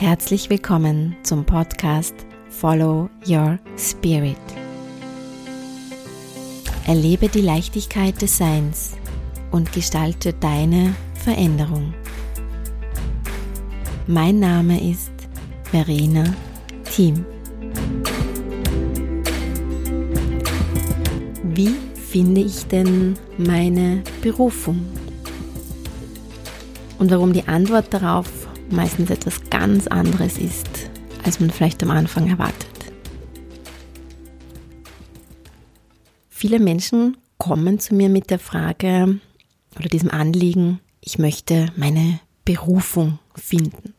Herzlich willkommen zum Podcast Follow Your Spirit. Erlebe die Leichtigkeit des Seins und gestalte deine Veränderung. Mein Name ist Verena Thiem. Wie finde ich denn meine Berufung? Und warum die Antwort darauf meistens etwas ganz anderes ist, als man vielleicht am Anfang erwartet. Viele Menschen kommen zu mir mit der Frage oder diesem Anliegen, ich möchte meine Berufung finden.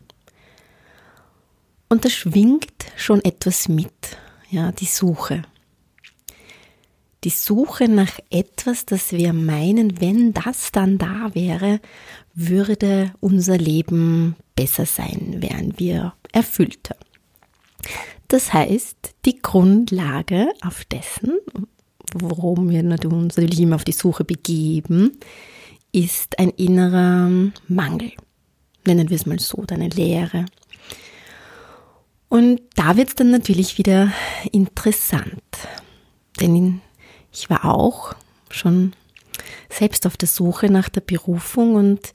Und da schwingt schon etwas mit, ja, die Suche. Die Suche nach etwas, das wir meinen, wenn das dann da wäre, würde unser Leben besser sein, wären wir erfüllter. Das heißt, die Grundlage auf dessen, worum wir uns natürlich immer auf die Suche begeben, ist ein innerer Mangel. Nennen wir es mal so, eine Leere. Und da wird es dann natürlich wieder interessant. Denn ich war auch schon selbst auf der Suche nach der Berufung und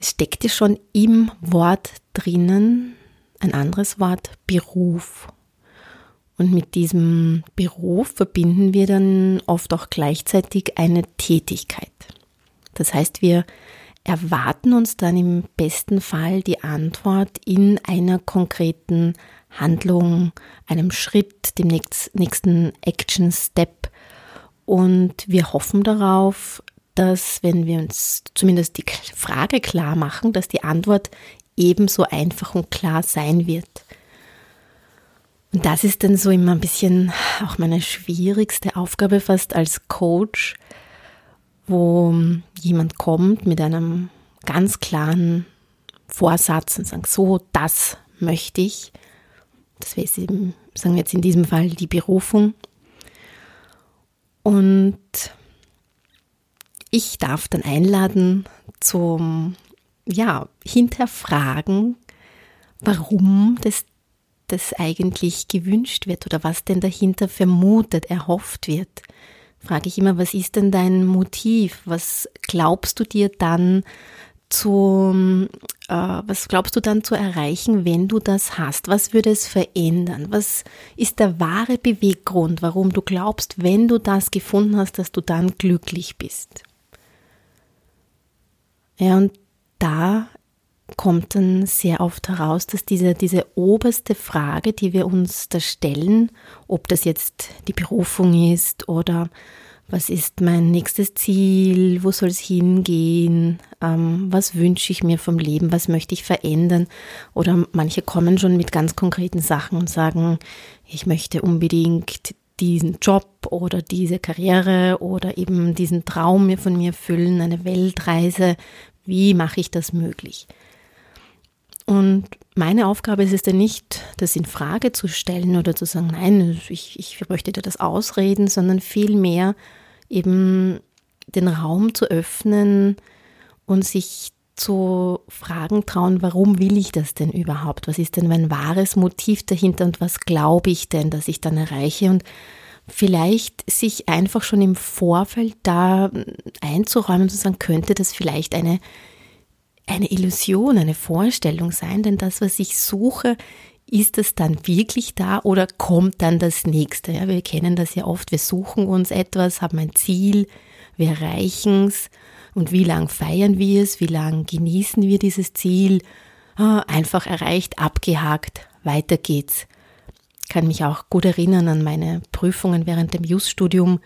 es steckte schon im Wort drinnen ein anderes Wort Beruf. Und mit diesem Beruf verbinden wir dann oft auch gleichzeitig eine Tätigkeit. Das heißt, wir erwarten uns dann im besten Fall die Antwort in einer konkreten Handlung, einem Schritt, dem nächsten Action Step. Und wir hoffen darauf, dass wenn wir uns zumindest die Frage klar machen, dass die Antwort ebenso einfach und klar sein wird. Und das ist dann so immer ein bisschen auch meine schwierigste Aufgabe fast als Coach, wo jemand kommt mit einem ganz klaren Vorsatz und sagt, so, das möchte ich. Das wäre eben, sagen wir jetzt in diesem Fall die Berufung. Und ich darf dann einladen zum, ja, hinterfragen, warum das, das eigentlich gewünscht wird oder was denn dahinter vermutet, erhofft wird. Frage ich immer, was ist denn dein Motiv? Was glaubst du dir dann zu, äh, was glaubst du dann zu erreichen, wenn du das hast? Was würde es verändern? Was ist der wahre Beweggrund, warum du glaubst, wenn du das gefunden hast, dass du dann glücklich bist? Ja, und da kommt dann sehr oft heraus, dass diese, diese oberste Frage, die wir uns da stellen, ob das jetzt die Berufung ist oder was ist mein nächstes Ziel, wo soll es hingehen, ähm, was wünsche ich mir vom Leben, was möchte ich verändern. Oder manche kommen schon mit ganz konkreten Sachen und sagen, ich möchte unbedingt diesen Job oder diese Karriere oder eben diesen Traum mir von mir füllen, eine Weltreise. Wie mache ich das möglich? Und meine Aufgabe ist es dann nicht, das in Frage zu stellen oder zu sagen, nein, ich, ich möchte dir das ausreden, sondern vielmehr eben den Raum zu öffnen und sich zu fragen trauen, warum will ich das denn überhaupt? Was ist denn mein wahres Motiv dahinter und was glaube ich denn, dass ich dann erreiche? Und vielleicht sich einfach schon im Vorfeld da einzuräumen zu sagen, könnte das vielleicht eine, eine Illusion, eine Vorstellung sein? Denn das, was ich suche, ist es dann wirklich da oder kommt dann das nächste? Ja, wir kennen das ja oft. Wir suchen uns etwas, haben ein Ziel, wir erreichen es und wie lang feiern wir es, wie lang genießen wir dieses Ziel? Ah, einfach erreicht, abgehakt, weiter geht's. Ich kann mich auch gut erinnern an meine Prüfungen während dem Just-Studium.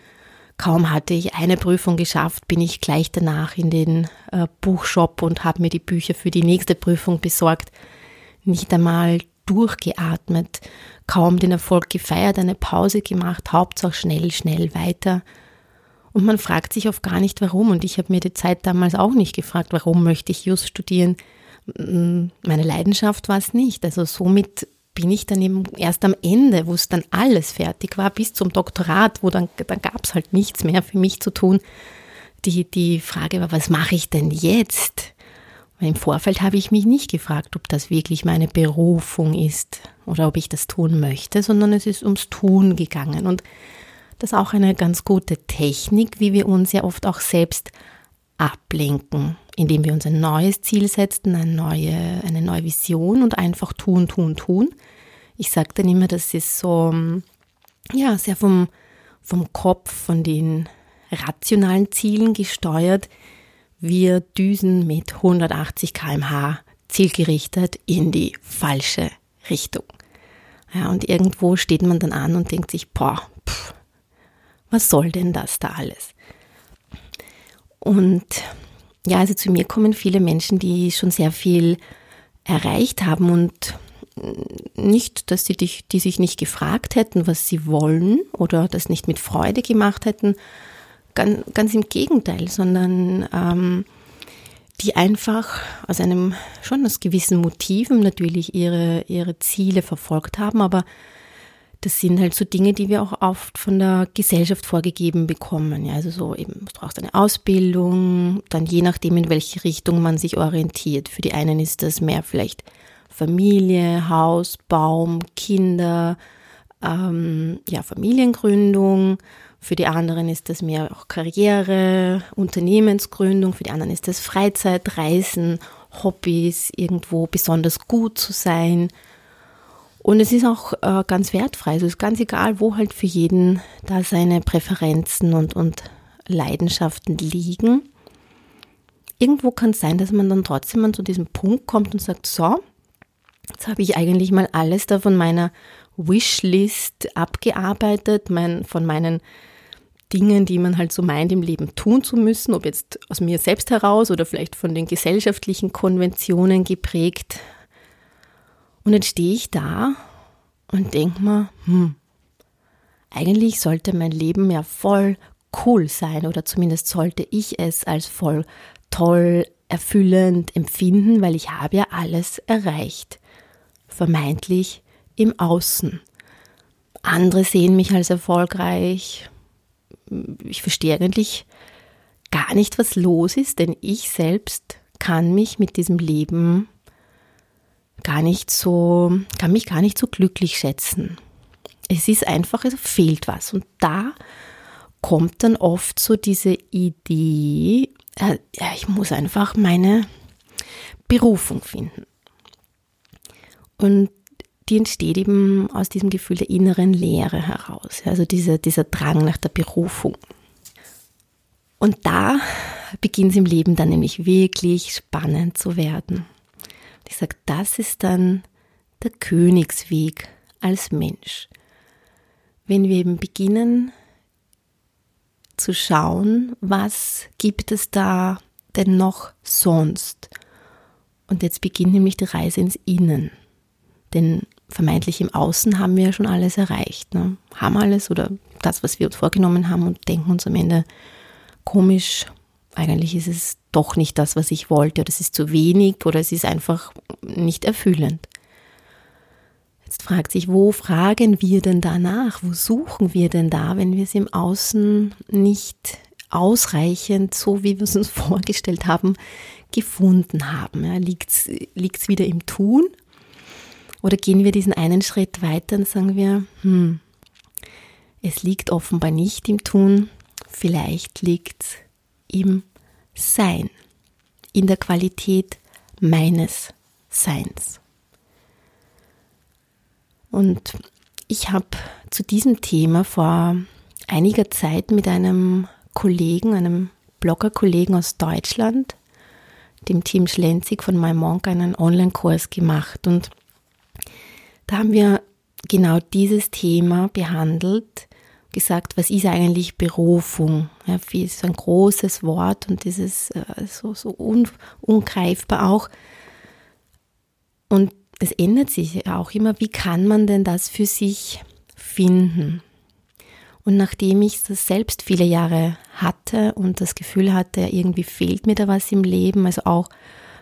Kaum hatte ich eine Prüfung geschafft, bin ich gleich danach in den äh, Buchshop und habe mir die Bücher für die nächste Prüfung besorgt. Nicht einmal durchgeatmet, kaum den Erfolg gefeiert, eine Pause gemacht, Hauptsache schnell, schnell weiter. Und man fragt sich oft gar nicht warum. Und ich habe mir die Zeit damals auch nicht gefragt, warum möchte ich Just studieren. Meine Leidenschaft war es nicht. Also somit bin ich dann eben erst am Ende, wo es dann alles fertig war, bis zum Doktorat, wo dann, dann gab es halt nichts mehr für mich zu tun. Die, die Frage war, was mache ich denn jetzt? Im Vorfeld habe ich mich nicht gefragt, ob das wirklich meine Berufung ist oder ob ich das tun möchte, sondern es ist ums Tun gegangen. Und das ist auch eine ganz gute Technik, wie wir uns ja oft auch selbst ablenken, indem wir uns ein neues Ziel setzen, eine neue, eine neue Vision und einfach tun, tun, tun. Ich sage dann immer, das ist so, ja, sehr vom, vom Kopf, von den rationalen Zielen gesteuert. Wir düsen mit 180 kmh zielgerichtet in die falsche Richtung. Ja, und irgendwo steht man dann an und denkt sich, boah, pff, was soll denn das da alles? Und ja, also zu mir kommen viele Menschen, die schon sehr viel erreicht haben und nicht, dass sie dich, die sich nicht gefragt hätten, was sie wollen oder das nicht mit Freude gemacht hätten, ganz, ganz im Gegenteil, sondern ähm, die einfach aus einem schon aus gewissen Motiven natürlich ihre, ihre Ziele verfolgt haben, aber das sind halt so Dinge, die wir auch oft von der Gesellschaft vorgegeben bekommen. Ja, also so eben, du brauchst eine Ausbildung, dann je nachdem, in welche Richtung man sich orientiert. Für die einen ist das mehr vielleicht Familie, Haus, Baum, Kinder, ähm, ja, Familiengründung. Für die anderen ist das mehr auch Karriere, Unternehmensgründung. Für die anderen ist das Freizeit, Reisen, Hobbys, irgendwo besonders gut zu sein. Und es ist auch äh, ganz wertfrei. Also es ist ganz egal, wo halt für jeden da seine Präferenzen und, und Leidenschaften liegen. Irgendwo kann es sein, dass man dann trotzdem an zu diesem Punkt kommt und sagt, so, jetzt habe ich eigentlich mal alles da von meiner Wishlist abgearbeitet, mein, von meinen Dingen, die man halt so meint im Leben tun zu müssen, ob jetzt aus mir selbst heraus oder vielleicht von den gesellschaftlichen Konventionen geprägt, und dann stehe ich da und denke mir, hm, eigentlich sollte mein Leben ja voll cool sein oder zumindest sollte ich es als voll toll, erfüllend empfinden, weil ich habe ja alles erreicht. Vermeintlich im Außen. Andere sehen mich als erfolgreich. Ich verstehe eigentlich gar nicht, was los ist, denn ich selbst kann mich mit diesem Leben gar nicht so, kann mich gar nicht so glücklich schätzen. Es ist einfach, es fehlt was. Und da kommt dann oft so diese Idee, äh, ja, ich muss einfach meine Berufung finden. Und die entsteht eben aus diesem Gefühl der inneren Leere heraus, also dieser, dieser Drang nach der Berufung. Und da beginnt es im Leben dann nämlich wirklich spannend zu werden. Ich sage, das ist dann der Königsweg als Mensch. Wenn wir eben beginnen zu schauen, was gibt es da denn noch sonst? Und jetzt beginnt nämlich die Reise ins Innen. Denn vermeintlich im Außen haben wir ja schon alles erreicht. Ne? Haben alles oder das, was wir uns vorgenommen haben und denken uns am Ende komisch, eigentlich ist es doch nicht das, was ich wollte, oder es ist zu wenig, oder es ist einfach nicht erfüllend. Jetzt fragt sich, wo fragen wir denn danach? Wo suchen wir denn da, wenn wir es im Außen nicht ausreichend, so wie wir es uns vorgestellt haben, gefunden haben? Ja, Liegt es wieder im Tun? Oder gehen wir diesen einen Schritt weiter und sagen wir, hm, es liegt offenbar nicht im Tun, vielleicht liegt es im Sein, in der Qualität meines Seins. Und ich habe zu diesem Thema vor einiger Zeit mit einem Kollegen, einem Blogger-Kollegen aus Deutschland, dem Team Schlenzig von MyMonk, einen Online-Kurs gemacht. Und da haben wir genau dieses Thema behandelt, gesagt, was ist eigentlich Berufung? Ja, wie ist ein großes Wort und dieses äh, so, so un, ungreifbar auch. Und es ändert sich auch immer, wie kann man denn das für sich finden? Und nachdem ich das selbst viele Jahre hatte und das Gefühl hatte, irgendwie fehlt mir da was im Leben, also auch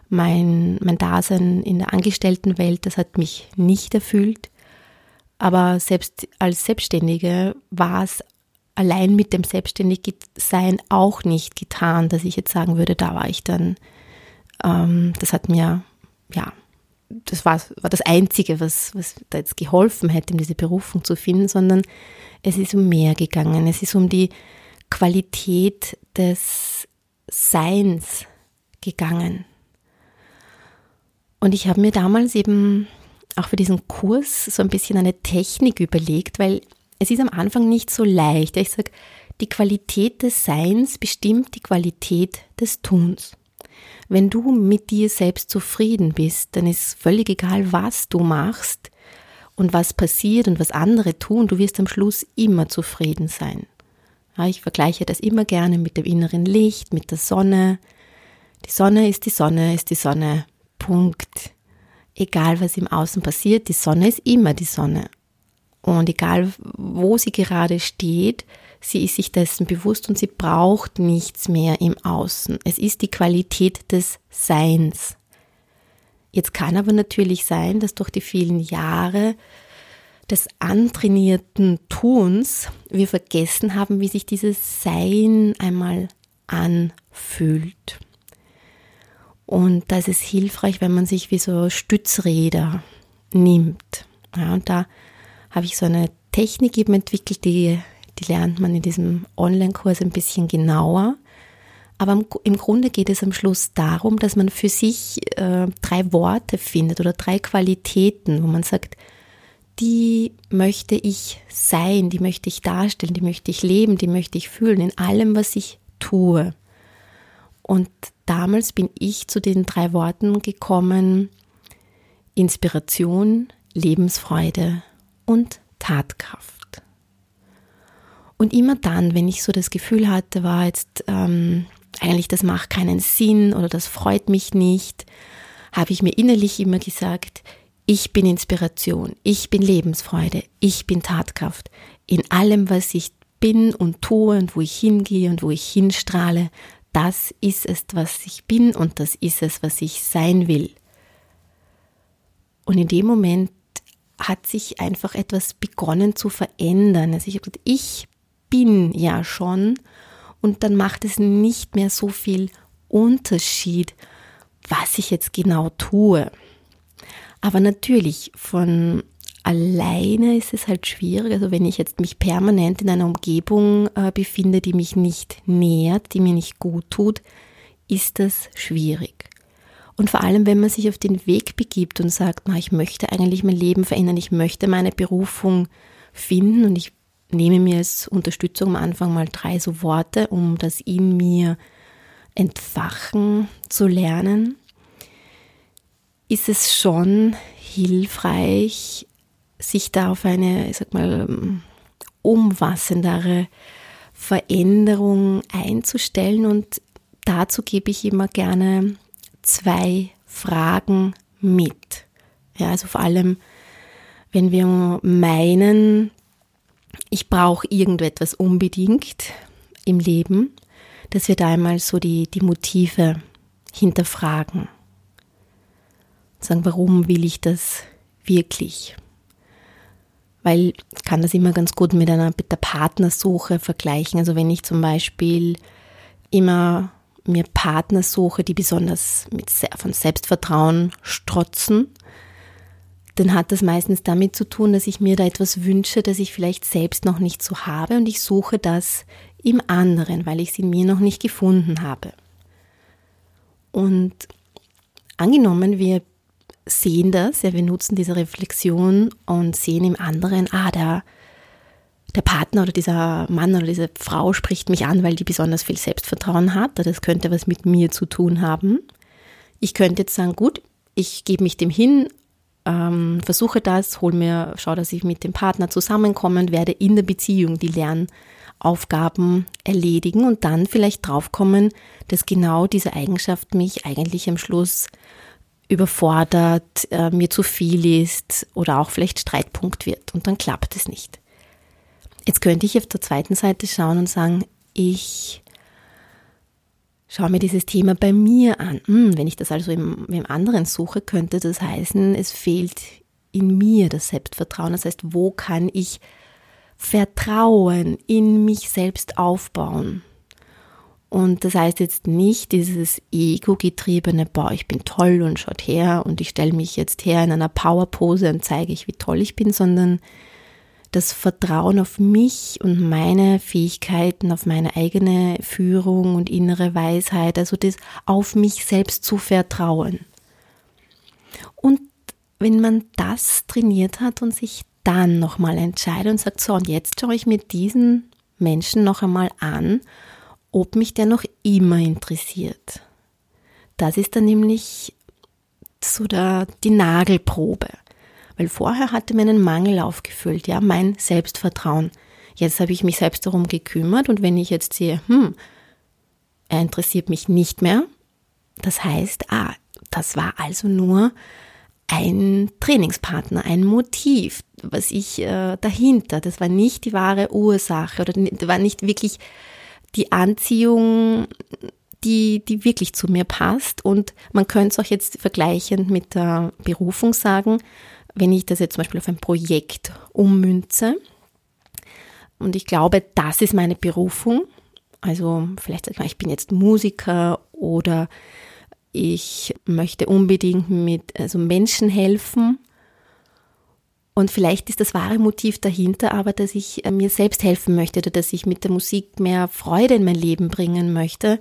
mein, mein Dasein in der Angestelltenwelt, das hat mich nicht erfüllt, aber selbst als Selbstständige war es allein mit dem Selbstständigsein auch nicht getan, dass ich jetzt sagen würde, da war ich dann Ähm, das hat mir, ja, das war, war das Einzige, was, was da jetzt geholfen hätte, um diese Berufung zu finden, sondern es ist um mehr gegangen. Es ist um die Qualität des Seins gegangen. Und ich habe mir damals eben auch für diesen Kurs so ein bisschen eine Technik überlegt, weil es ist am Anfang nicht so leicht. Ich sage, die Qualität des Seins bestimmt die Qualität des Tuns. Wenn du mit dir selbst zufrieden bist, dann ist völlig egal, was du machst und was passiert und was andere tun, du wirst am Schluss immer zufrieden sein. Ja, ich vergleiche das immer gerne mit dem inneren Licht, mit der Sonne. Die Sonne ist die Sonne, ist die Sonne. Punkt. Egal was im Außen passiert, die Sonne ist immer die Sonne. Und egal wo sie gerade steht, Sie ist sich dessen bewusst und sie braucht nichts mehr im Außen. Es ist die Qualität des Seins. Jetzt kann aber natürlich sein, dass durch die vielen Jahre des antrainierten Tuns wir vergessen haben, wie sich dieses Sein einmal anfühlt. Und da ist es hilfreich, wenn man sich wie so Stützräder nimmt. Ja, und da habe ich so eine Technik eben entwickelt, die die lernt man in diesem Online-Kurs ein bisschen genauer. Aber im Grunde geht es am Schluss darum, dass man für sich äh, drei Worte findet oder drei Qualitäten, wo man sagt, die möchte ich sein, die möchte ich darstellen, die möchte ich leben, die möchte ich fühlen in allem, was ich tue. Und damals bin ich zu den drei Worten gekommen, Inspiration, Lebensfreude und Tatkraft. Und immer dann, wenn ich so das Gefühl hatte, war jetzt ähm, eigentlich, das macht keinen Sinn oder das freut mich nicht, habe ich mir innerlich immer gesagt, ich bin Inspiration, ich bin Lebensfreude, ich bin Tatkraft. In allem, was ich bin und tue und wo ich hingehe und wo ich hinstrahle, das ist es, was ich bin und das ist es, was ich sein will. Und in dem Moment hat sich einfach etwas begonnen zu verändern. Also ich habe gesagt, ich bin ja schon und dann macht es nicht mehr so viel Unterschied, was ich jetzt genau tue. Aber natürlich, von alleine ist es halt schwierig. Also wenn ich jetzt mich permanent in einer Umgebung äh, befinde, die mich nicht nährt, die mir nicht gut tut, ist das schwierig. Und vor allem, wenn man sich auf den Weg begibt und sagt, na, ich möchte eigentlich mein Leben verändern, ich möchte meine Berufung finden und ich nehme mir als Unterstützung am Anfang mal drei so Worte, um das in mir entfachen zu lernen, ist es schon hilfreich, sich da auf eine, ich sag mal, umfassendere Veränderung einzustellen und dazu gebe ich immer gerne zwei Fragen mit. Ja, also vor allem, wenn wir meinen, ich brauche irgendetwas unbedingt im Leben, dass wir da einmal so die, die Motive hinterfragen. Sagen, warum will ich das wirklich? Weil ich kann das immer ganz gut mit einer mit der Partnersuche vergleichen. Also wenn ich zum Beispiel immer mir Partner suche, die besonders mit, von Selbstvertrauen strotzen, dann hat das meistens damit zu tun, dass ich mir da etwas wünsche, das ich vielleicht selbst noch nicht so habe und ich suche das im anderen, weil ich es in mir noch nicht gefunden habe. Und angenommen, wir sehen das, ja, wir nutzen diese Reflexion und sehen im anderen, ah, der, der Partner oder dieser Mann oder diese Frau spricht mich an, weil die besonders viel Selbstvertrauen hat, das könnte was mit mir zu tun haben. Ich könnte jetzt sagen, gut, ich gebe mich dem hin ähm, versuche das, hol mir, schau, dass ich mit dem Partner zusammenkomme und werde in der Beziehung die Lernaufgaben erledigen und dann vielleicht draufkommen, dass genau diese Eigenschaft mich eigentlich am Schluss überfordert, äh, mir zu viel ist oder auch vielleicht Streitpunkt wird und dann klappt es nicht. Jetzt könnte ich auf der zweiten Seite schauen und sagen, ich schaue mir dieses Thema bei mir an. Hm, wenn ich das also im, im anderen suche, könnte das heißen, es fehlt in mir das Selbstvertrauen. Das heißt, wo kann ich Vertrauen in mich selbst aufbauen? Und das heißt jetzt nicht dieses ego-getriebene, boah, ich bin toll und schaut her und ich stelle mich jetzt her in einer Powerpose und zeige ich, wie toll ich bin, sondern das Vertrauen auf mich und meine Fähigkeiten, auf meine eigene Führung und innere Weisheit, also das auf mich selbst zu vertrauen. Und wenn man das trainiert hat und sich dann nochmal entscheidet und sagt, so, und jetzt schaue ich mir diesen Menschen noch einmal an, ob mich der noch immer interessiert. Das ist dann nämlich so der, die Nagelprobe. Weil vorher hatte mir einen Mangel aufgefüllt, ja, mein Selbstvertrauen. Jetzt habe ich mich selbst darum gekümmert und wenn ich jetzt sehe, hm, er interessiert mich nicht mehr, das heißt, ah, das war also nur ein Trainingspartner, ein Motiv, was ich äh, dahinter, das war nicht die wahre Ursache oder war nicht wirklich die Anziehung, die, die wirklich zu mir passt. Und man könnte es auch jetzt vergleichend mit der Berufung sagen, wenn ich das jetzt zum Beispiel auf ein Projekt ummünze und ich glaube, das ist meine Berufung, also vielleicht sage ich mal, ich bin jetzt Musiker oder ich möchte unbedingt mit also Menschen helfen. Und vielleicht ist das wahre Motiv dahinter aber, dass ich äh, mir selbst helfen möchte oder dass ich mit der Musik mehr Freude in mein Leben bringen möchte.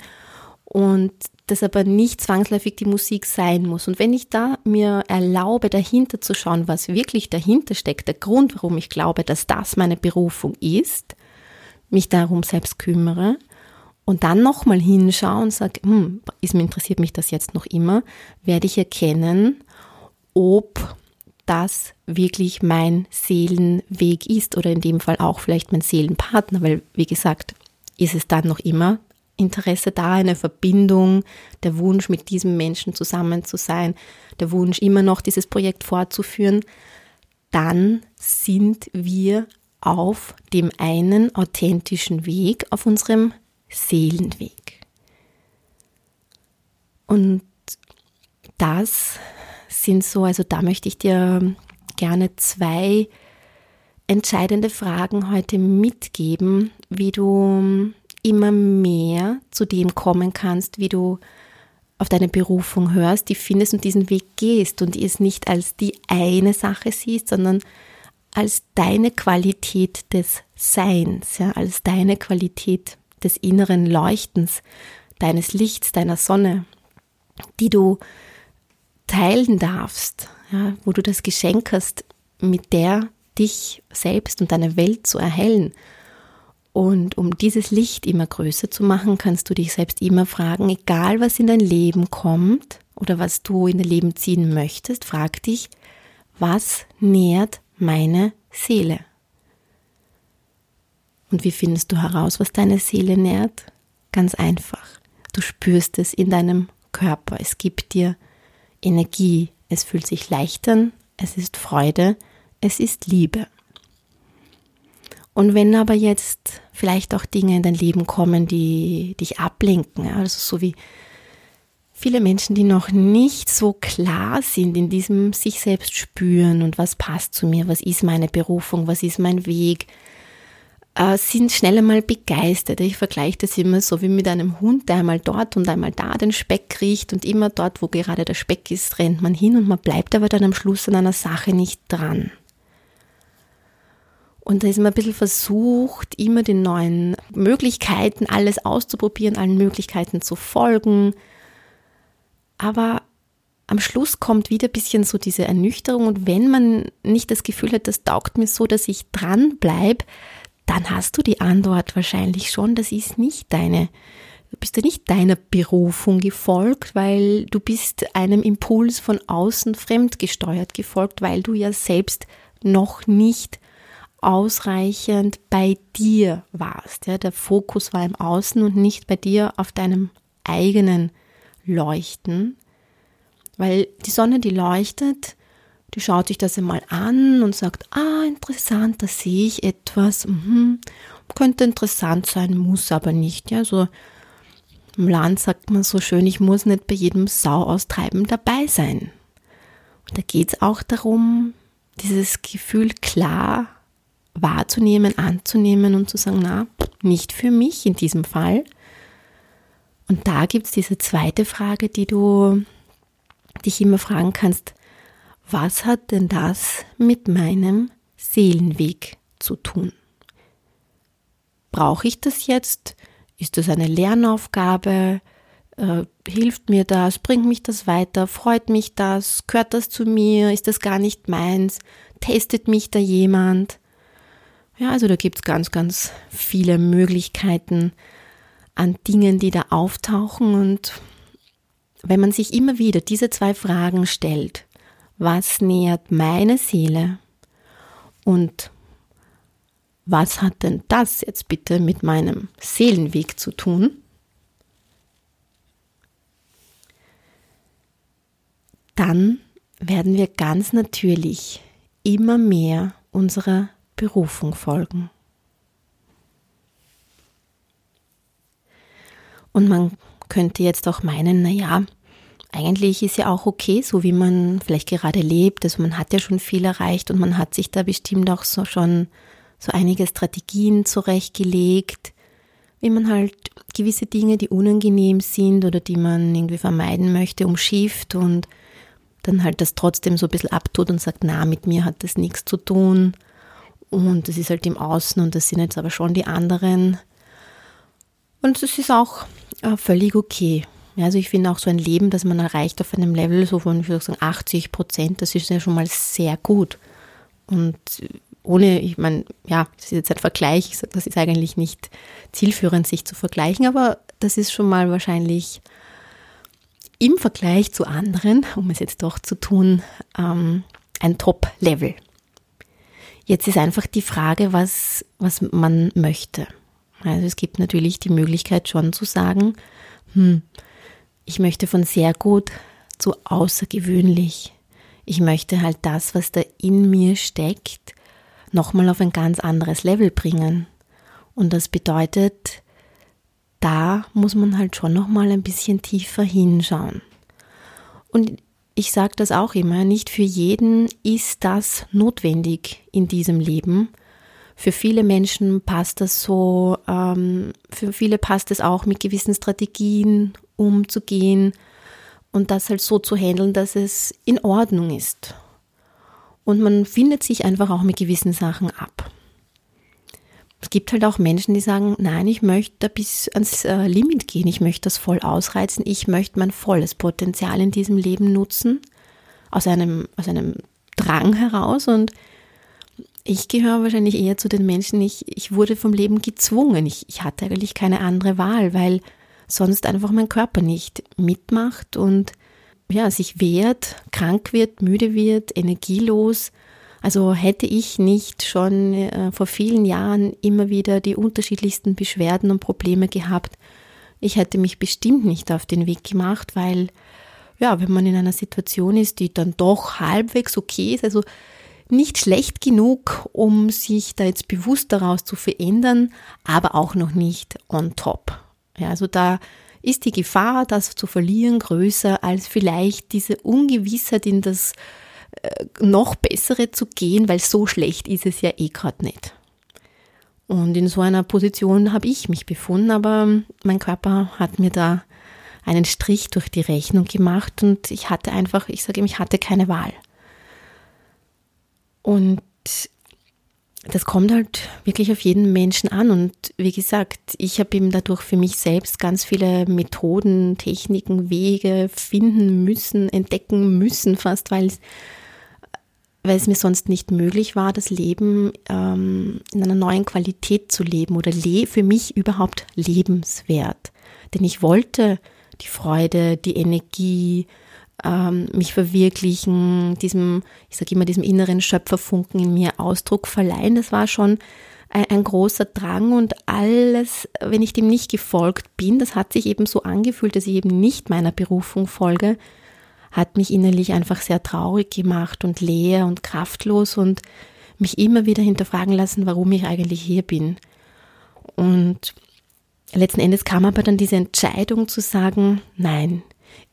Und das aber nicht zwangsläufig die Musik sein muss. Und wenn ich da mir erlaube, dahinter zu schauen, was wirklich dahinter steckt, der Grund, warum ich glaube, dass das meine Berufung ist, mich darum selbst kümmere und dann nochmal hinschaue und sage, hm, ist interessiert mich das jetzt noch immer, werde ich erkennen, ob das wirklich mein Seelenweg ist oder in dem Fall auch vielleicht mein Seelenpartner, weil wie gesagt, ist es dann noch immer Interesse da, eine Verbindung, der Wunsch, mit diesem Menschen zusammen zu sein, der Wunsch, immer noch dieses Projekt fortzuführen, dann sind wir auf dem einen authentischen Weg, auf unserem Seelenweg. Und das sind so, also da möchte ich dir gerne zwei entscheidende Fragen heute mitgeben, wie du immer mehr zu dem kommen kannst, wie du auf deine Berufung hörst, die findest und diesen Weg gehst und es nicht als die eine Sache siehst, sondern als deine Qualität des Seins, ja, als deine Qualität des inneren Leuchtens, deines Lichts, deiner Sonne, die du teilen darfst, ja, wo du das Geschenk hast, mit der dich selbst und deine Welt zu erhellen und um dieses Licht immer größer zu machen, kannst du dich selbst immer fragen, egal was in dein Leben kommt oder was du in dein Leben ziehen möchtest, frag dich, was nährt meine Seele? Und wie findest du heraus, was deine Seele nährt? Ganz einfach. Du spürst es in deinem Körper. Es gibt dir Energie. Es fühlt sich leicht an. Es ist Freude. Es ist Liebe. Und wenn aber jetzt vielleicht auch Dinge in dein Leben kommen, die dich ablenken, also so wie viele Menschen, die noch nicht so klar sind in diesem sich selbst spüren und was passt zu mir, was ist meine Berufung, was ist mein Weg, äh, sind schnell einmal begeistert. Ich vergleiche das immer so wie mit einem Hund, der einmal dort und einmal da den Speck riecht und immer dort, wo gerade der Speck ist, rennt man hin und man bleibt aber dann am Schluss an einer Sache nicht dran. Und da ist man ein bisschen versucht, immer den neuen Möglichkeiten, alles auszuprobieren, allen Möglichkeiten zu folgen. Aber am Schluss kommt wieder ein bisschen so diese Ernüchterung. Und wenn man nicht das Gefühl hat, das taugt mir so, dass ich dran bleibe, dann hast du die Antwort wahrscheinlich schon, das ist nicht deine, du bist ja nicht deiner Berufung gefolgt, weil du bist einem Impuls von außen fremdgesteuert gefolgt, weil du ja selbst noch nicht ausreichend bei dir warst. Ja, der Fokus war im Außen und nicht bei dir auf deinem eigenen Leuchten. Weil die Sonne, die leuchtet, die schaut sich das einmal an und sagt, ah, interessant, da sehe ich etwas, mhm, könnte interessant sein, muss aber nicht. Ja, so im Land sagt man so schön, ich muss nicht bei jedem Sau austreiben dabei sein. Und da geht es auch darum, dieses Gefühl klar wahrzunehmen, anzunehmen und zu sagen, na, nicht für mich in diesem Fall. Und da gibt es diese zweite Frage, die du dich immer fragen kannst, was hat denn das mit meinem Seelenweg zu tun? Brauche ich das jetzt? Ist das eine Lernaufgabe? Äh, hilft mir das? Bringt mich das weiter? Freut mich das? Gehört das zu mir? Ist das gar nicht meins? Testet mich da jemand? Ja, also da gibt es ganz, ganz viele Möglichkeiten an Dingen, die da auftauchen. Und wenn man sich immer wieder diese zwei Fragen stellt, was nährt meine Seele und was hat denn das jetzt bitte mit meinem Seelenweg zu tun? Dann werden wir ganz natürlich immer mehr unserer Berufung folgen. Und man könnte jetzt auch meinen, na ja, eigentlich ist ja auch okay, so wie man vielleicht gerade lebt. Also man hat ja schon viel erreicht und man hat sich da bestimmt auch so schon so einige Strategien zurechtgelegt, wie man halt gewisse Dinge, die unangenehm sind oder die man irgendwie vermeiden möchte, umschifft und dann halt das trotzdem so ein bisschen abtut und sagt, na, mit mir hat das nichts zu tun. Und das ist halt im Außen und das sind jetzt aber schon die anderen. Und das ist auch äh, völlig okay. Also ich finde auch so ein Leben, das man erreicht auf einem Level so von, ich würde sagen, 80 Prozent, das ist ja schon mal sehr gut. Und ohne, ich meine, ja, das ist jetzt ein Vergleich, ich sage, das ist eigentlich nicht zielführend, sich zu vergleichen, aber das ist schon mal wahrscheinlich im Vergleich zu anderen, um es jetzt doch zu tun, ähm, ein Top-Level. Jetzt ist einfach die Frage, was, was man möchte. Also es gibt natürlich die Möglichkeit schon zu sagen, hm, ich möchte von sehr gut zu außergewöhnlich. Ich möchte halt das, was da in mir steckt, nochmal auf ein ganz anderes Level bringen. Und das bedeutet, da muss man halt schon nochmal ein bisschen tiefer hinschauen. Und ich sage das auch immer, nicht für jeden ist das notwendig in diesem Leben. Für viele Menschen passt das so, ähm, für viele passt es auch mit gewissen Strategien umzugehen und das halt so zu handeln, dass es in Ordnung ist. Und man findet sich einfach auch mit gewissen Sachen ab. Es gibt halt auch Menschen, die sagen, nein, ich möchte bis ans äh, Limit gehen, ich möchte das voll ausreizen, ich möchte mein volles Potenzial in diesem Leben nutzen, aus einem, aus einem Drang heraus und ich gehöre wahrscheinlich eher zu den Menschen, ich, ich wurde vom Leben gezwungen. Ich, ich hatte eigentlich keine andere Wahl, weil sonst einfach mein Körper nicht mitmacht und ja, sich wehrt, krank wird, müde wird, energielos. Also hätte ich nicht schon äh, vor vielen Jahren immer wieder die unterschiedlichsten Beschwerden und Probleme gehabt, ich hätte mich bestimmt nicht auf den Weg gemacht, weil ja, wenn man in einer Situation ist, die dann doch halbwegs okay ist, also nicht schlecht genug, um sich da jetzt bewusst daraus zu verändern, aber auch noch nicht on top. Ja, also da ist die Gefahr, das zu verlieren, größer als vielleicht diese Ungewissheit in das äh, noch bessere zu gehen, weil so schlecht ist es ja eh gerade nicht. Und in so einer Position habe ich mich befunden, aber mein Körper hat mir da einen Strich durch die Rechnung gemacht und ich hatte einfach, ich sage ihm, ich hatte keine Wahl. Und das kommt halt wirklich auf jeden Menschen an. Und wie gesagt, ich habe eben dadurch für mich selbst ganz viele Methoden, Techniken, Wege finden müssen, entdecken müssen, fast, weil es, weil es mir sonst nicht möglich war, das Leben ähm, in einer neuen Qualität zu leben oder le für mich überhaupt lebenswert. Denn ich wollte die Freude, die Energie, ähm, mich verwirklichen, diesem, ich sage immer, diesem inneren Schöpferfunken in mir Ausdruck verleihen. Das war schon ein, ein, großer Drang und alles, wenn ich dem nicht gefolgt bin, das hat sich eben so angefühlt, dass ich eben nicht meiner Berufung folge, hat mich innerlich einfach sehr traurig gemacht und leer und kraftlos und mich immer wieder hinterfragen lassen, warum ich eigentlich hier bin. Und letzten Endes kam aber dann diese Entscheidung zu sagen, nein,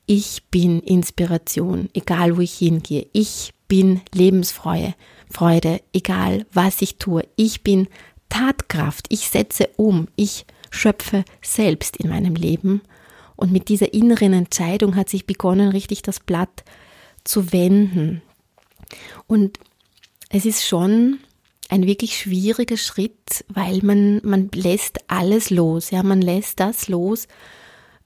ich bin Inspiration, egal wo ich hingehe. Ich bin Lebensfreude, Freude, egal was ich tue. Ich bin Tatkraft. Ich setze um. Ich schöpfe selbst in meinem Leben. Und mit dieser inneren Entscheidung hat sich begonnen, richtig das Blatt zu wenden. Und es ist schon ein wirklich schwieriger Schritt, weil man, man lässt alles los. Ja, man lässt das los,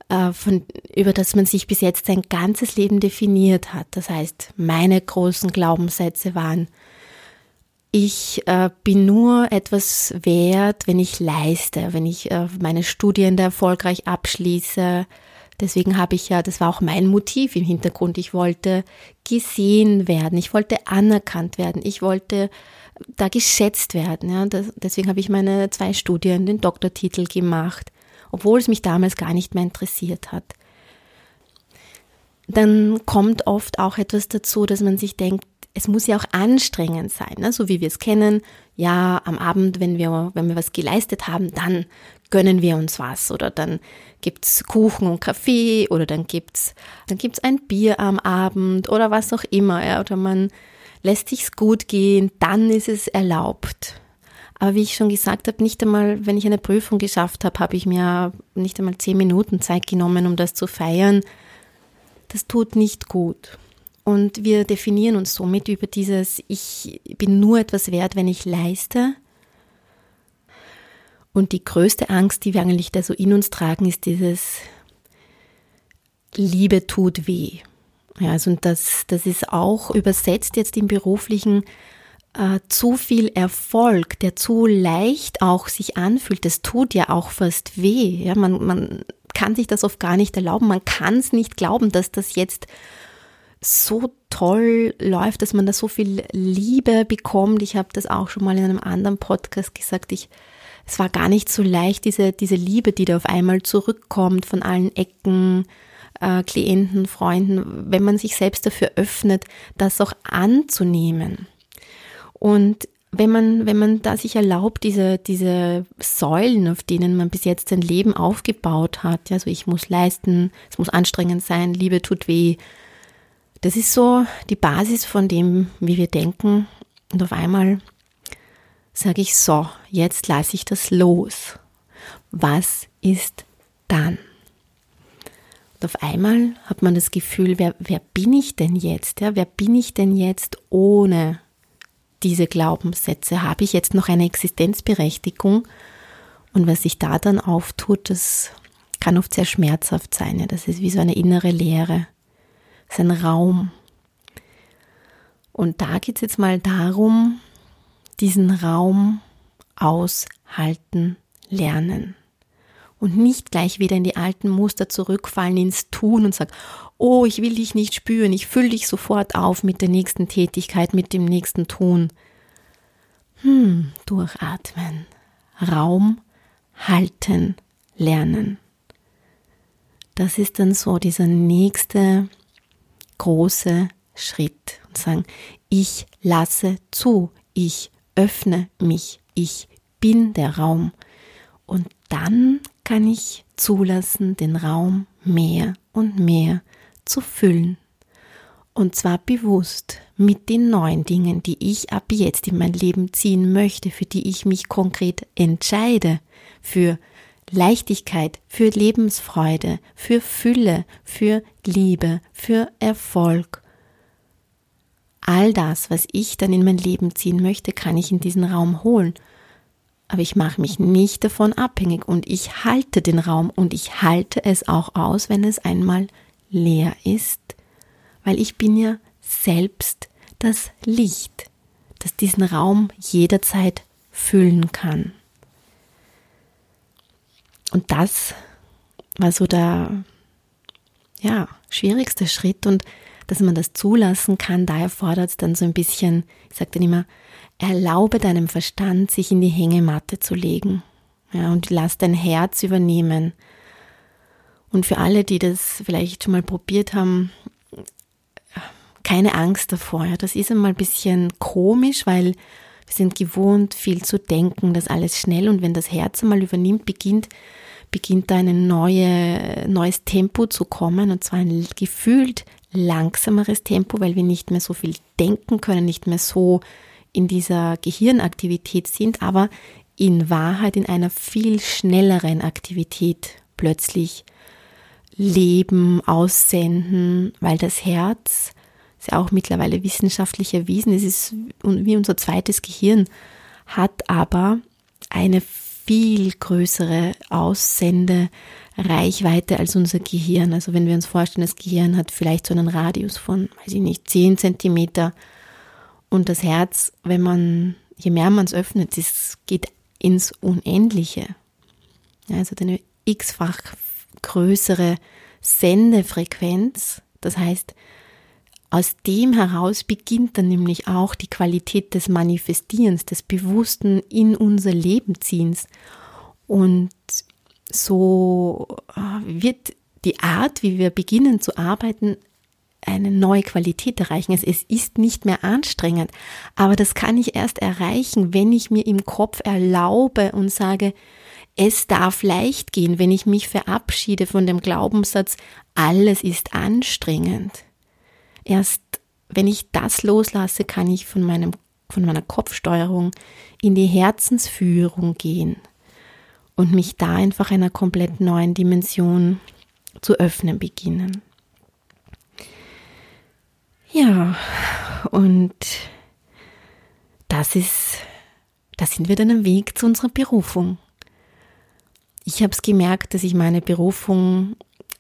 von, über das man sich bis jetzt sein ganzes Leben definiert hat. Das heißt, meine großen Glaubenssätze waren, ich äh, bin nur etwas wert, wenn ich leiste, wenn ich äh, meine Studien erfolgreich abschließe. Deswegen habe ich ja, das war auch mein Motiv im Hintergrund. Ich wollte gesehen werden, ich wollte anerkannt werden, ich wollte da geschätzt werden. Ja. Das, deswegen habe ich meine zwei Studien, den Doktortitel gemacht, obwohl es mich damals gar nicht mehr interessiert hat. Dann kommt oft auch etwas dazu, dass man sich denkt, es muss ja auch anstrengend sein, ne? so wie wir es kennen. Ja, am Abend, wenn wir, wenn wir was geleistet haben, dann gönnen wir uns was oder dann gibt's Kuchen und Kaffee oder dann gibt's, dann gibt's ein Bier am Abend oder was auch immer, ja, oder man lässt sich's gut gehen, dann ist es erlaubt. Aber wie ich schon gesagt habe, nicht einmal, wenn ich eine Prüfung geschafft habe, habe ich mir nicht einmal zehn Minuten Zeit genommen, um das zu feiern. Das tut nicht gut. Und wir definieren uns somit über dieses, ich bin nur etwas wert, wenn ich leiste. Und die größte Angst, die wir eigentlich da so in uns tragen, ist dieses Liebe tut weh. Ja, also das, das ist auch übersetzt jetzt im beruflichen äh, zu viel Erfolg, der zu leicht auch sich anfühlt. Das tut ja auch fast weh. Ja, man, man kann sich das oft gar nicht erlauben. Man kann es nicht glauben, dass das jetzt so toll läuft, dass man da so viel Liebe bekommt. Ich habe das auch schon mal in einem anderen Podcast gesagt. Ich, es war gar nicht so leicht, diese, diese Liebe, die da auf einmal zurückkommt von allen Ecken, äh, Klienten, Freunden, wenn man sich selbst dafür öffnet, das auch anzunehmen. Und wenn man, wenn man da sich erlaubt, diese, diese Säulen, auf denen man bis jetzt sein Leben aufgebaut hat, ja, so ich muss leisten, es muss anstrengend sein, Liebe tut weh, das ist so die Basis von dem, wie wir denken. Und auf einmal sage ich so, jetzt lasse ich das los. Was ist dann? Und auf einmal hat man das Gefühl, wer, wer bin ich denn jetzt? Ja, wer bin ich denn jetzt ohne diese Glaubenssätze? Habe ich jetzt noch eine Existenzberechtigung? Und was sich da dann auftut, das kann oft sehr schmerzhaft sein. Ja, das ist wie so eine innere Leere ist ein Raum. Und da geht es jetzt mal darum, diesen Raum aushalten lernen. Und nicht gleich wieder in die alten Muster zurückfallen, ins Tun und sagen, oh, ich will dich nicht spüren, ich fülle dich sofort auf mit der nächsten Tätigkeit, mit dem nächsten Tun. Hm, durchatmen, Raum halten, lernen. Das ist dann so dieser nächste große Schritt und sagen, ich lasse zu, ich öffne mich, ich bin der Raum. Und dann kann ich zulassen, den Raum mehr und mehr zu füllen. Und zwar bewusst mit den neuen Dingen, die ich ab jetzt in mein Leben ziehen möchte, für die ich mich konkret entscheide, für Leichtigkeit, für Lebensfreude, für Fülle, für Liebe, für Erfolg. All das, was ich dann in mein Leben ziehen möchte, kann ich in diesen Raum holen. Aber ich mache mich nicht davon abhängig und ich halte den Raum und ich halte es auch aus, wenn es einmal leer ist, weil ich bin ja selbst das Licht, das diesen Raum jederzeit füllen kann. Und das war so der, ja, schwierigste Schritt und dass man das zulassen kann, da erfordert es dann so ein bisschen, ich sage dann immer, erlaube deinem Verstand, sich in die Hängematte zu legen. Ja, und lass dein Herz übernehmen. Und für alle, die das vielleicht schon mal probiert haben, keine Angst davor. Ja, das ist einmal ein bisschen komisch, weil wir sind gewohnt, viel zu denken, das alles schnell und wenn das Herz einmal übernimmt, beginnt, beginnt da ein neue, neues Tempo zu kommen und zwar ein gefühlt langsameres Tempo, weil wir nicht mehr so viel denken können, nicht mehr so in dieser Gehirnaktivität sind, aber in Wahrheit in einer viel schnelleren Aktivität plötzlich Leben aussenden, weil das Herz ist ja auch mittlerweile wissenschaftlich erwiesen, es ist wie unser zweites Gehirn, hat aber eine viel größere Aussendereichweite als unser Gehirn. Also wenn wir uns vorstellen, das Gehirn hat vielleicht so einen Radius von, weiß ich nicht, 10 Zentimeter und das Herz, wenn man, je mehr man es öffnet, es geht ins Unendliche. Ja, also eine x-fach größere Sendefrequenz. Das heißt, aus dem heraus beginnt dann nämlich auch die Qualität des Manifestierens, des Bewussten in unser Leben ziehens. Und so äh, wird die Art, wie wir beginnen zu arbeiten, eine neue Qualität erreichen. Es, es ist nicht mehr anstrengend, aber das kann ich erst erreichen, wenn ich mir im Kopf erlaube und sage, es darf leicht gehen, wenn ich mich verabschiede von dem Glaubenssatz, alles ist anstrengend. Erst wenn ich das loslasse, kann ich von meinem von meiner Kopfsteuerung in die Herzensführung gehen und mich da einfach einer komplett neuen Dimension zu öffnen beginnen. Ja, und das ist, da sind wir dann am Weg zu unserer Berufung. Ich habe es gemerkt, dass ich meine Berufung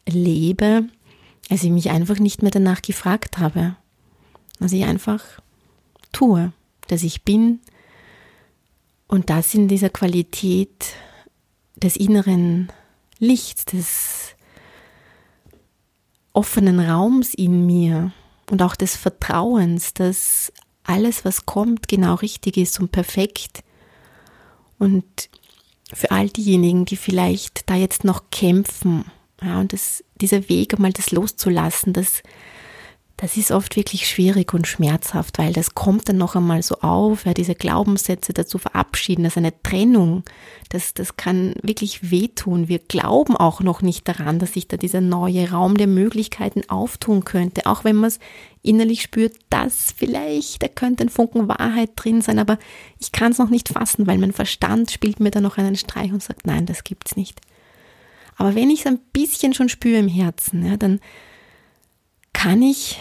lebe, als ich mich einfach nicht mehr danach gefragt habe. Dass ich einfach tue, dass ich bin und das in dieser Qualität des inneren Lichts, des offenen Raums in mir und auch des Vertrauens, dass alles, was kommt, genau richtig ist und perfekt. Und für all diejenigen, die vielleicht da jetzt noch kämpfen ja, und das, dieser Weg einmal das loszulassen, das, das ist oft wirklich schwierig und schmerzhaft, weil das kommt dann noch einmal so auf, ja, diese Glaubenssätze dazu verabschieden, das ist eine Trennung, das, das kann wirklich wehtun. Wir glauben auch noch nicht daran, dass sich da dieser neue Raum der Möglichkeiten auftun könnte, auch wenn man es innerlich spürt, dass vielleicht, da könnte ein Funken Wahrheit drin sein, aber ich kann es noch nicht fassen, weil mein Verstand spielt mir da noch einen Streich und sagt, nein, das gibt's nicht. Aber wenn ich es ein bisschen schon spüre im Herzen, ja, dann kann ich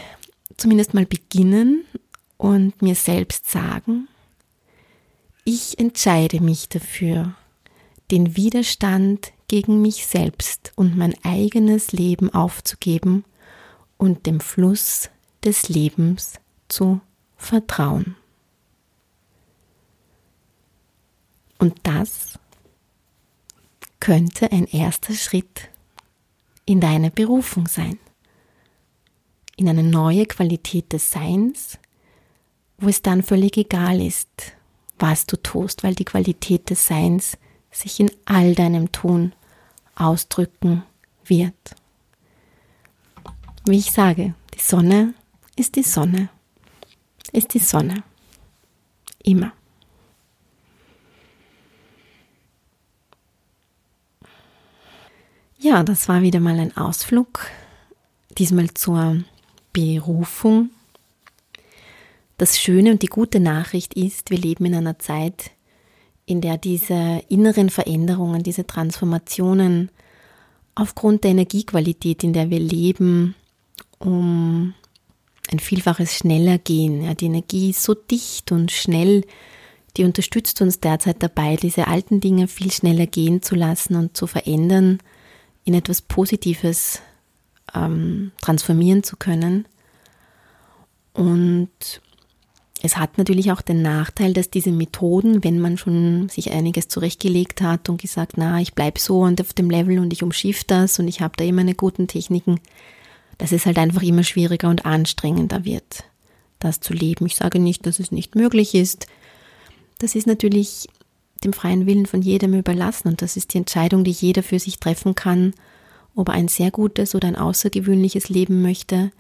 zumindest mal beginnen und mir selbst sagen, ich entscheide mich dafür, den Widerstand gegen mich selbst und mein eigenes Leben aufzugeben und dem Fluss des Lebens zu vertrauen. Und das könnte ein erster Schritt in deine Berufung sein, in eine neue Qualität des Seins, wo es dann völlig egal ist, was du tust, weil die Qualität des Seins sich in all deinem Tun ausdrücken wird. Wie ich sage, die Sonne ist die Sonne, ist die Sonne. Immer. Ja, das war wieder mal ein Ausflug, diesmal zur Berufung. Das Schöne und die gute Nachricht ist, wir leben in einer Zeit, in der diese inneren Veränderungen, diese Transformationen aufgrund der Energiequalität, in der wir leben, um ein Vielfaches schneller gehen. Ja, die Energie ist so dicht und schnell, die unterstützt uns derzeit dabei, diese alten Dinge viel schneller gehen zu lassen und zu verändern in etwas Positives ähm, transformieren zu können. Und es hat natürlich auch den Nachteil, dass diese Methoden, wenn man schon sich einiges zurechtgelegt hat und gesagt, na, ich bleibe so und auf dem Level und ich umschiff das und ich habe da immer meine guten Techniken, dass es halt einfach immer schwieriger und anstrengender wird, das zu leben. Ich sage nicht, dass es nicht möglich ist. Das ist natürlich dem freien Willen von jedem überlassen. Und das ist die Entscheidung, die jeder für sich treffen kann, ob er ein sehr gutes oder ein außergewöhnliches Leben möchte,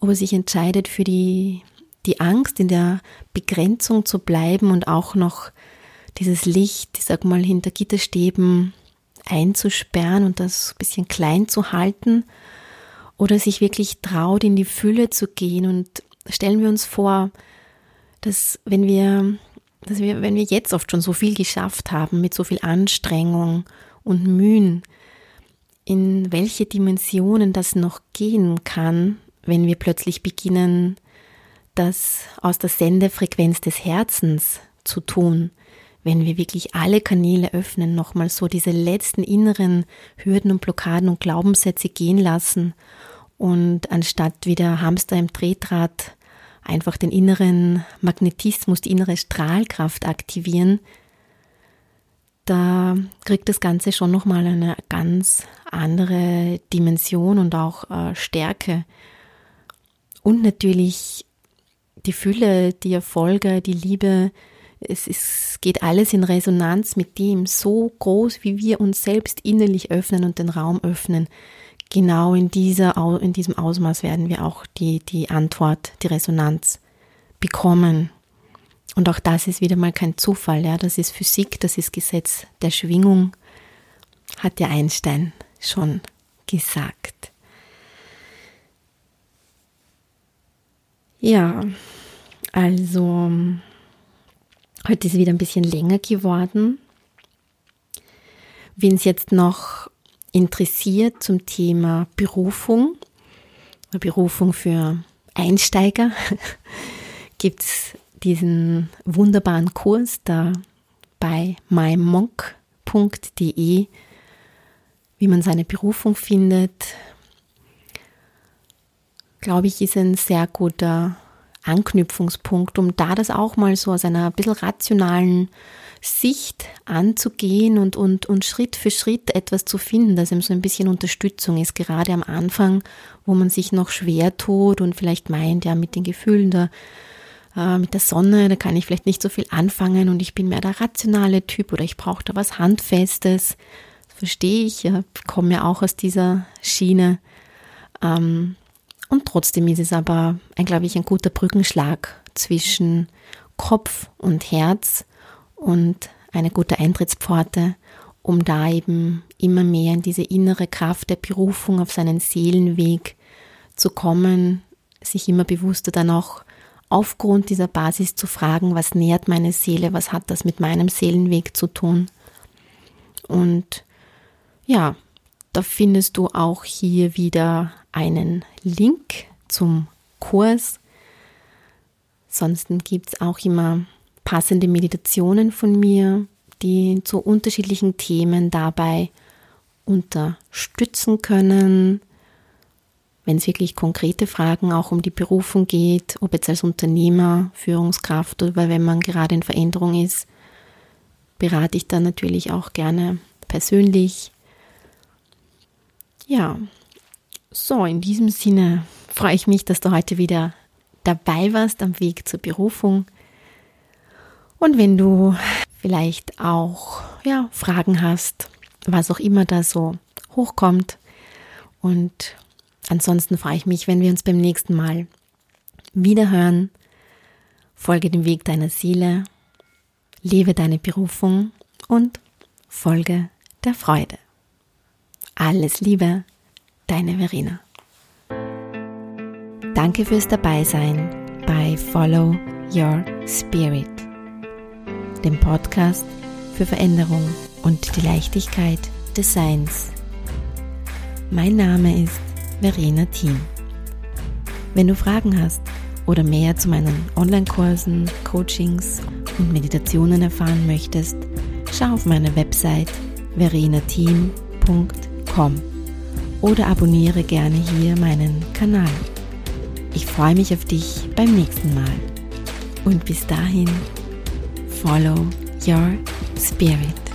ob er sich entscheidet für die, die Angst in der Begrenzung zu bleiben und auch noch dieses Licht, ich sag mal, hinter Gitterstäben einzusperren und das ein bisschen klein zu halten. Oder sich wirklich traut, in die Fülle zu gehen. Und stellen wir uns vor, dass wenn wir dass wir, wenn wir jetzt oft schon so viel geschafft haben, mit so viel Anstrengung und Mühen, in welche Dimensionen das noch gehen kann, wenn wir plötzlich beginnen, das aus der Sendefrequenz des Herzens zu tun, wenn wir wirklich alle Kanäle öffnen, nochmal so diese letzten inneren Hürden und Blockaden und Glaubenssätze gehen lassen und anstatt wieder Hamster im Drehdraht einfach den inneren Magnetismus, die innere Strahlkraft aktivieren, da kriegt das Ganze schon nochmal eine ganz andere Dimension und auch äh, Stärke. Und natürlich die Fülle, die Erfolge, die Liebe, es, es geht alles in Resonanz mit dem, so groß wie wir uns selbst innerlich öffnen und den Raum öffnen. Genau in, dieser, in diesem Ausmaß werden wir auch die, die Antwort, die Resonanz bekommen. Und auch das ist wieder mal kein Zufall, ja, das ist Physik, das ist Gesetz der Schwingung, hat ja Einstein schon gesagt. Ja, also heute ist wieder ein bisschen länger geworden. Wen es jetzt noch interessiert zum Thema Berufung, Berufung für Einsteiger, gibt es diesen wunderbaren Kurs da bei mymonk.de, wie man seine Berufung findet, glaube ich, ist ein sehr guter Anknüpfungspunkt, um da das auch mal so aus einer ein bisschen rationalen Sicht anzugehen und, und, und Schritt für Schritt etwas zu finden, das ihm so ein bisschen Unterstützung ist, gerade am Anfang, wo man sich noch schwer tut und vielleicht meint, ja, mit den Gefühlen da äh, mit der Sonne, da kann ich vielleicht nicht so viel anfangen und ich bin mehr der rationale Typ oder ich brauche da was Handfestes. Das verstehe ich, ja, komme ja auch aus dieser Schiene. Ähm, und trotzdem ist es aber, ein, glaube ich, ein guter Brückenschlag zwischen Kopf und Herz und eine gute Eintrittspforte, um da eben immer mehr in diese innere Kraft der Berufung auf seinen Seelenweg zu kommen, sich immer bewusster dann auch aufgrund dieser Basis zu fragen, was nährt meine Seele, was hat das mit meinem Seelenweg zu tun. Und ja, da findest du auch hier wieder einen Link zum Kurs. Sonst gibt es auch immer passende Meditationen von mir, die zu unterschiedlichen Themen dabei unterstützen können wenn es wirklich konkrete Fragen auch um die Berufung geht, ob jetzt als Unternehmer, Führungskraft oder wenn man gerade in Veränderung ist, berate ich dann natürlich auch gerne persönlich. Ja, so in diesem Sinne freue ich mich, dass du heute wieder dabei warst am Weg zur Berufung. Und wenn du vielleicht auch ja, Fragen hast, was auch immer da so hochkommt und Ansonsten freue ich mich, wenn wir uns beim nächsten Mal wiederhören. Folge dem Weg deiner Seele, lebe deine Berufung und folge der Freude. Alles Liebe, deine Verena. Danke fürs Dabeisein bei Follow Your Spirit, dem Podcast für Veränderung und die Leichtigkeit des Seins. Mein Name ist Verena Thiem. Wenn du Fragen hast oder mehr zu meinen Online-Kursen, Coachings und Meditationen erfahren möchtest, schau auf meine Website verenateam.com oder abonniere gerne hier meinen Kanal. Ich freue mich auf dich beim nächsten Mal. Und bis dahin, follow your spirit.